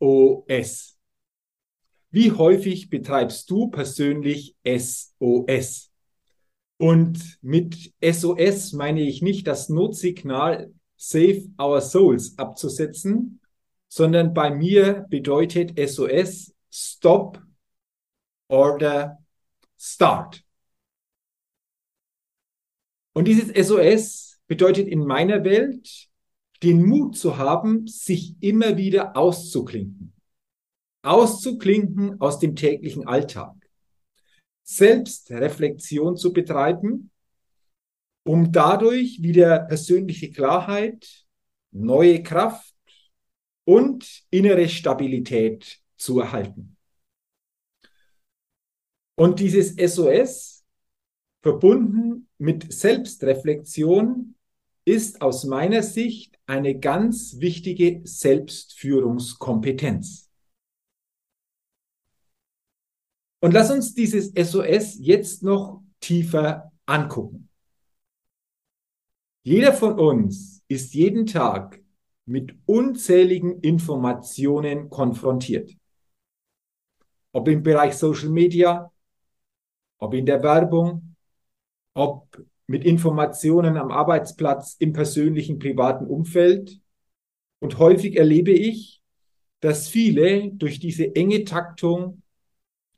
SOS. Wie häufig betreibst du persönlich SOS? Und mit SOS meine ich nicht das Notsignal Save Our Souls abzusetzen, sondern bei mir bedeutet SOS Stop, Order, Start. Und dieses SOS bedeutet in meiner Welt, den Mut zu haben, sich immer wieder auszuklinken. Auszuklinken aus dem täglichen Alltag. Selbstreflexion zu betreiben, um dadurch wieder persönliche Klarheit, neue Kraft und innere Stabilität zu erhalten. Und dieses SOS, verbunden mit Selbstreflexion, ist aus meiner Sicht eine ganz wichtige Selbstführungskompetenz. Und lass uns dieses SOS jetzt noch tiefer angucken. Jeder von uns ist jeden Tag mit unzähligen Informationen konfrontiert. Ob im Bereich Social Media, ob in der Werbung, ob mit Informationen am Arbeitsplatz, im persönlichen, privaten Umfeld. Und häufig erlebe ich, dass viele durch diese enge Taktung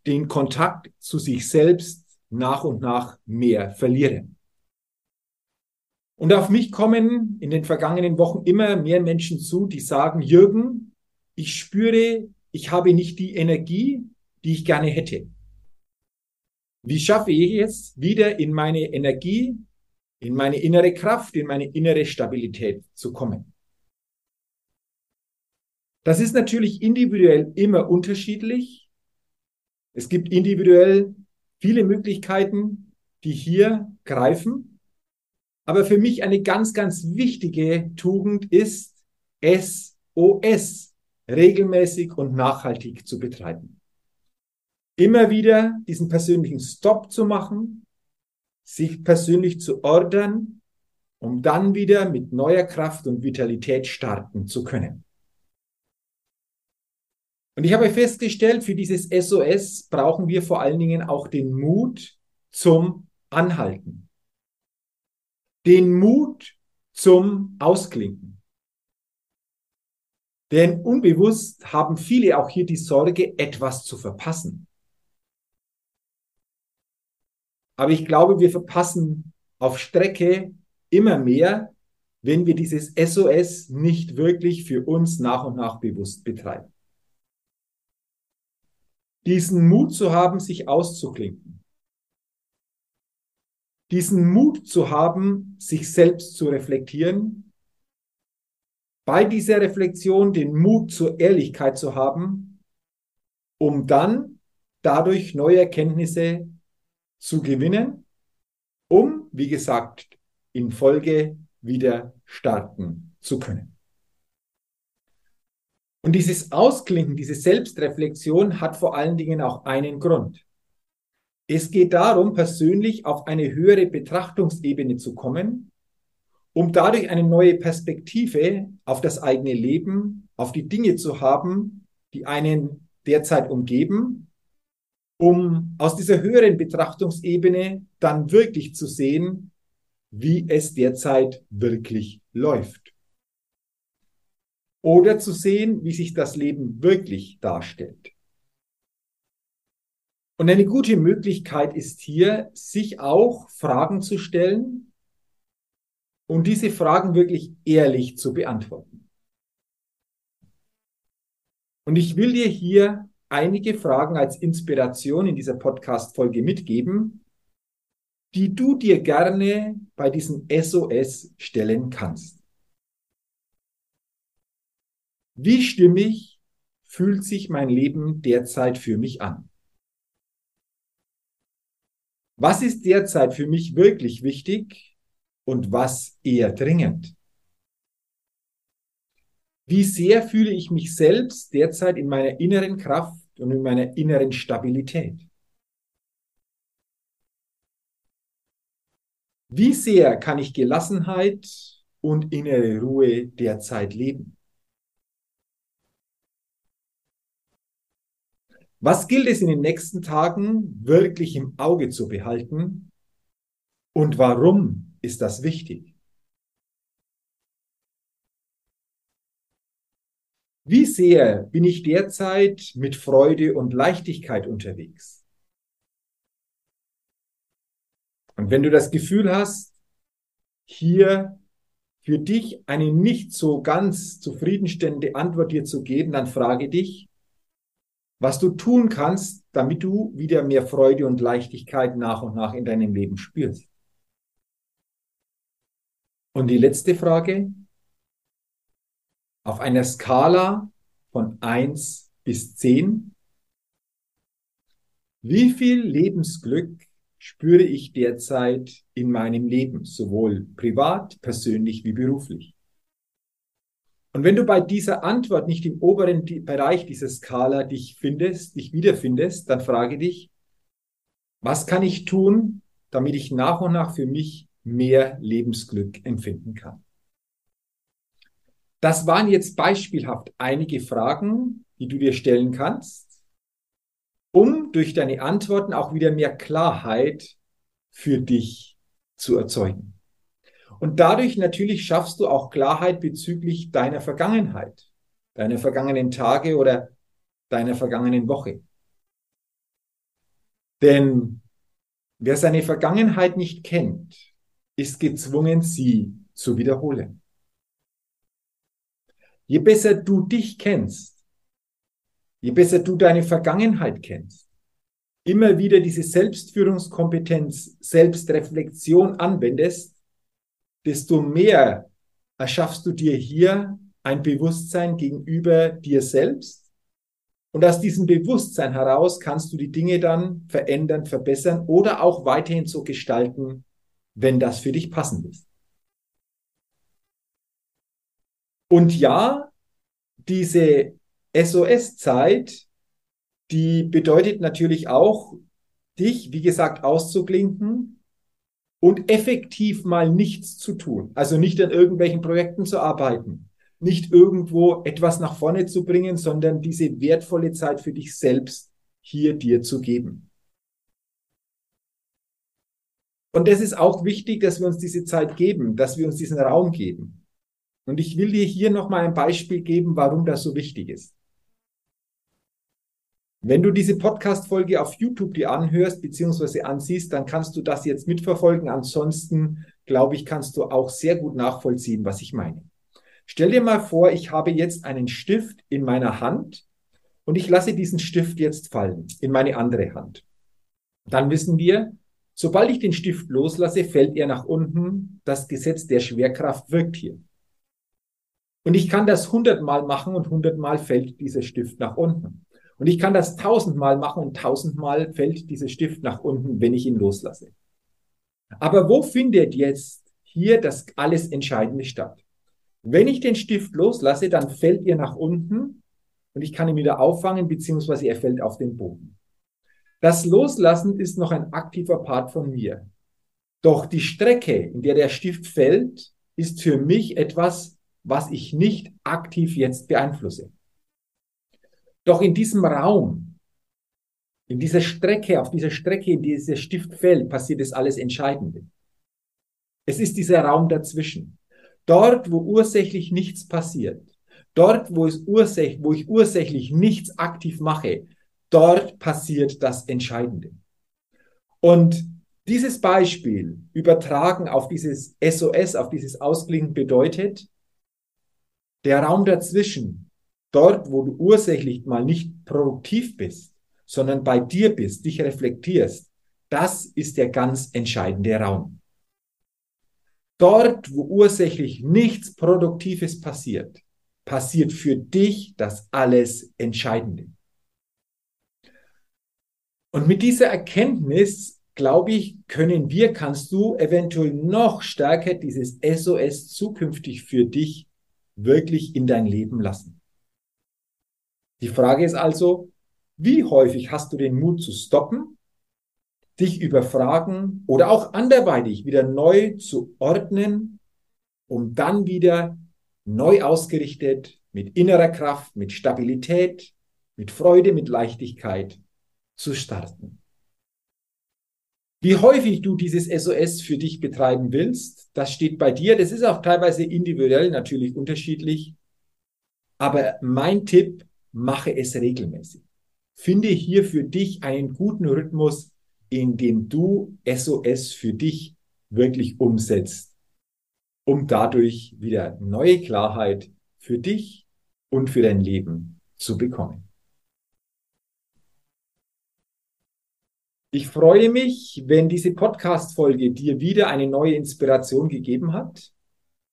den Kontakt zu sich selbst nach und nach mehr verlieren. Und auf mich kommen in den vergangenen Wochen immer mehr Menschen zu, die sagen, Jürgen, ich spüre, ich habe nicht die Energie, die ich gerne hätte. Wie schaffe ich es, wieder in meine Energie, in meine innere Kraft, in meine innere Stabilität zu kommen? Das ist natürlich individuell immer unterschiedlich. Es gibt individuell viele Möglichkeiten, die hier greifen. Aber für mich eine ganz, ganz wichtige Tugend ist, SOS regelmäßig und nachhaltig zu betreiben immer wieder diesen persönlichen Stop zu machen, sich persönlich zu ordern, um dann wieder mit neuer Kraft und Vitalität starten zu können. Und ich habe festgestellt, für dieses SOS brauchen wir vor allen Dingen auch den Mut zum Anhalten. Den Mut zum Ausklinken. Denn unbewusst haben viele auch hier die Sorge, etwas zu verpassen. Aber ich glaube, wir verpassen auf Strecke immer mehr, wenn wir dieses SOS nicht wirklich für uns nach und nach bewusst betreiben. Diesen Mut zu haben, sich auszuklinken. Diesen Mut zu haben, sich selbst zu reflektieren. Bei dieser Reflexion den Mut zur Ehrlichkeit zu haben, um dann dadurch neue Erkenntnisse zu gewinnen, um, wie gesagt, in Folge wieder starten zu können. Und dieses Ausklinken, diese Selbstreflexion hat vor allen Dingen auch einen Grund. Es geht darum, persönlich auf eine höhere Betrachtungsebene zu kommen, um dadurch eine neue Perspektive auf das eigene Leben, auf die Dinge zu haben, die einen derzeit umgeben um aus dieser höheren Betrachtungsebene dann wirklich zu sehen, wie es derzeit wirklich läuft. Oder zu sehen, wie sich das Leben wirklich darstellt. Und eine gute Möglichkeit ist hier, sich auch Fragen zu stellen und diese Fragen wirklich ehrlich zu beantworten. Und ich will dir hier einige Fragen als Inspiration in dieser Podcast-Folge mitgeben, die du dir gerne bei diesem SOS stellen kannst. Wie stimmig fühlt sich mein Leben derzeit für mich an? Was ist derzeit für mich wirklich wichtig und was eher dringend? Wie sehr fühle ich mich selbst derzeit in meiner inneren Kraft und in meiner inneren Stabilität? Wie sehr kann ich Gelassenheit und innere Ruhe derzeit leben? Was gilt es in den nächsten Tagen wirklich im Auge zu behalten? Und warum ist das wichtig? Wie sehr bin ich derzeit mit Freude und Leichtigkeit unterwegs? Und wenn du das Gefühl hast, hier für dich eine nicht so ganz zufriedenstellende Antwort dir zu geben, dann frage dich, was du tun kannst, damit du wieder mehr Freude und Leichtigkeit nach und nach in deinem Leben spürst. Und die letzte Frage. Auf einer Skala von eins bis zehn. Wie viel Lebensglück spüre ich derzeit in meinem Leben, sowohl privat, persönlich wie beruflich? Und wenn du bei dieser Antwort nicht im oberen Bereich dieser Skala dich findest, dich wiederfindest, dann frage dich, was kann ich tun, damit ich nach und nach für mich mehr Lebensglück empfinden kann? Das waren jetzt beispielhaft einige Fragen, die du dir stellen kannst, um durch deine Antworten auch wieder mehr Klarheit für dich zu erzeugen. Und dadurch natürlich schaffst du auch Klarheit bezüglich deiner Vergangenheit, deiner vergangenen Tage oder deiner vergangenen Woche. Denn wer seine Vergangenheit nicht kennt, ist gezwungen, sie zu wiederholen. Je besser du dich kennst, je besser du deine Vergangenheit kennst, immer wieder diese Selbstführungskompetenz, Selbstreflexion anwendest, desto mehr erschaffst du dir hier ein Bewusstsein gegenüber dir selbst. Und aus diesem Bewusstsein heraus kannst du die Dinge dann verändern, verbessern oder auch weiterhin so gestalten, wenn das für dich passend ist. Und ja, diese SOS-Zeit, die bedeutet natürlich auch, dich, wie gesagt, auszuklinken, und effektiv mal nichts zu tun. Also nicht an irgendwelchen Projekten zu arbeiten, nicht irgendwo etwas nach vorne zu bringen, sondern diese wertvolle Zeit für dich selbst hier dir zu geben. Und es ist auch wichtig, dass wir uns diese Zeit geben, dass wir uns diesen Raum geben. Und ich will dir hier nochmal ein Beispiel geben, warum das so wichtig ist. Wenn du diese Podcast-Folge auf YouTube dir anhörst bzw. ansiehst, dann kannst du das jetzt mitverfolgen. Ansonsten, glaube ich, kannst du auch sehr gut nachvollziehen, was ich meine. Stell dir mal vor, ich habe jetzt einen Stift in meiner Hand und ich lasse diesen Stift jetzt fallen in meine andere Hand. Dann wissen wir, sobald ich den Stift loslasse, fällt er nach unten. Das Gesetz der Schwerkraft wirkt hier. Und ich kann das hundertmal machen und hundertmal fällt dieser Stift nach unten. Und ich kann das tausendmal machen und tausendmal fällt dieser Stift nach unten, wenn ich ihn loslasse. Aber wo findet jetzt hier das alles Entscheidende statt? Wenn ich den Stift loslasse, dann fällt er nach unten und ich kann ihn wieder auffangen, beziehungsweise er fällt auf den Boden. Das Loslassen ist noch ein aktiver Part von mir. Doch die Strecke, in der der Stift fällt, ist für mich etwas, was ich nicht aktiv jetzt beeinflusse. Doch in diesem Raum, in dieser Strecke, auf dieser Strecke, in dieser Stift fällt, passiert das alles Entscheidende. Es ist dieser Raum dazwischen. Dort, wo ursächlich nichts passiert, dort, wo, es ursächlich, wo ich ursächlich nichts aktiv mache, Dort passiert das Entscheidende. Und dieses Beispiel übertragen auf dieses SOS, auf dieses Ausklingen bedeutet, der Raum dazwischen, dort, wo du ursächlich mal nicht produktiv bist, sondern bei dir bist, dich reflektierst, das ist der ganz entscheidende Raum. Dort, wo ursächlich nichts Produktives passiert, passiert für dich das alles Entscheidende. Und mit dieser Erkenntnis, glaube ich, können wir, kannst du eventuell noch stärker dieses SOS zukünftig für dich wirklich in dein Leben lassen. Die Frage ist also, wie häufig hast du den Mut zu stoppen, dich überfragen oder auch anderweitig wieder neu zu ordnen, um dann wieder neu ausgerichtet mit innerer Kraft, mit Stabilität, mit Freude, mit Leichtigkeit zu starten. Wie häufig du dieses SOS für dich betreiben willst, das steht bei dir. Das ist auch teilweise individuell natürlich unterschiedlich. Aber mein Tipp, mache es regelmäßig. Finde hier für dich einen guten Rhythmus, in dem du SOS für dich wirklich umsetzt, um dadurch wieder neue Klarheit für dich und für dein Leben zu bekommen. Ich freue mich, wenn diese Podcast-Folge dir wieder eine neue Inspiration gegeben hat,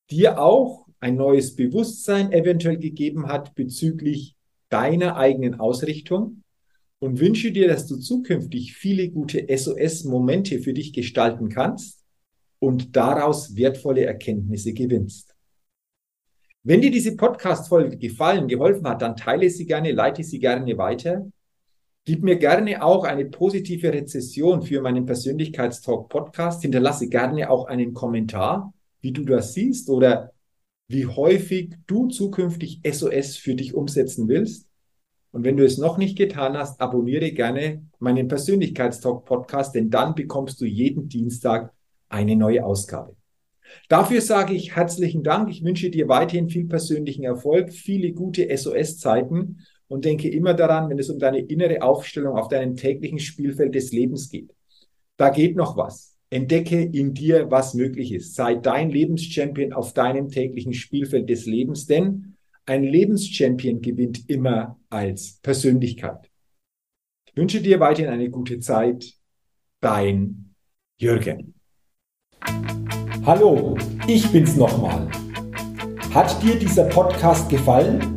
dir auch ein neues Bewusstsein eventuell gegeben hat bezüglich deiner eigenen Ausrichtung und wünsche dir, dass du zukünftig viele gute SOS-Momente für dich gestalten kannst und daraus wertvolle Erkenntnisse gewinnst. Wenn dir diese Podcast-Folge gefallen, geholfen hat, dann teile sie gerne, leite sie gerne weiter Gib mir gerne auch eine positive Rezession für meinen Persönlichkeitstalk Podcast. Hinterlasse gerne auch einen Kommentar, wie du das siehst oder wie häufig du zukünftig SOS für dich umsetzen willst. Und wenn du es noch nicht getan hast, abonniere gerne meinen Persönlichkeitstalk Podcast, denn dann bekommst du jeden Dienstag eine neue Ausgabe. Dafür sage ich herzlichen Dank. Ich wünsche dir weiterhin viel persönlichen Erfolg, viele gute SOS-Zeiten und denke immer daran, wenn es um deine innere Aufstellung auf deinem täglichen Spielfeld des Lebens geht. Da geht noch was. Entdecke in dir, was möglich ist. Sei dein Lebenschampion auf deinem täglichen Spielfeld des Lebens, denn ein Lebenschampion gewinnt immer als Persönlichkeit. Ich wünsche dir weiterhin eine gute Zeit. Dein Jürgen. Hallo, ich bin's nochmal. Hat dir dieser Podcast gefallen?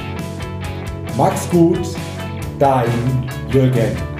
Max gut, dein Jürgen.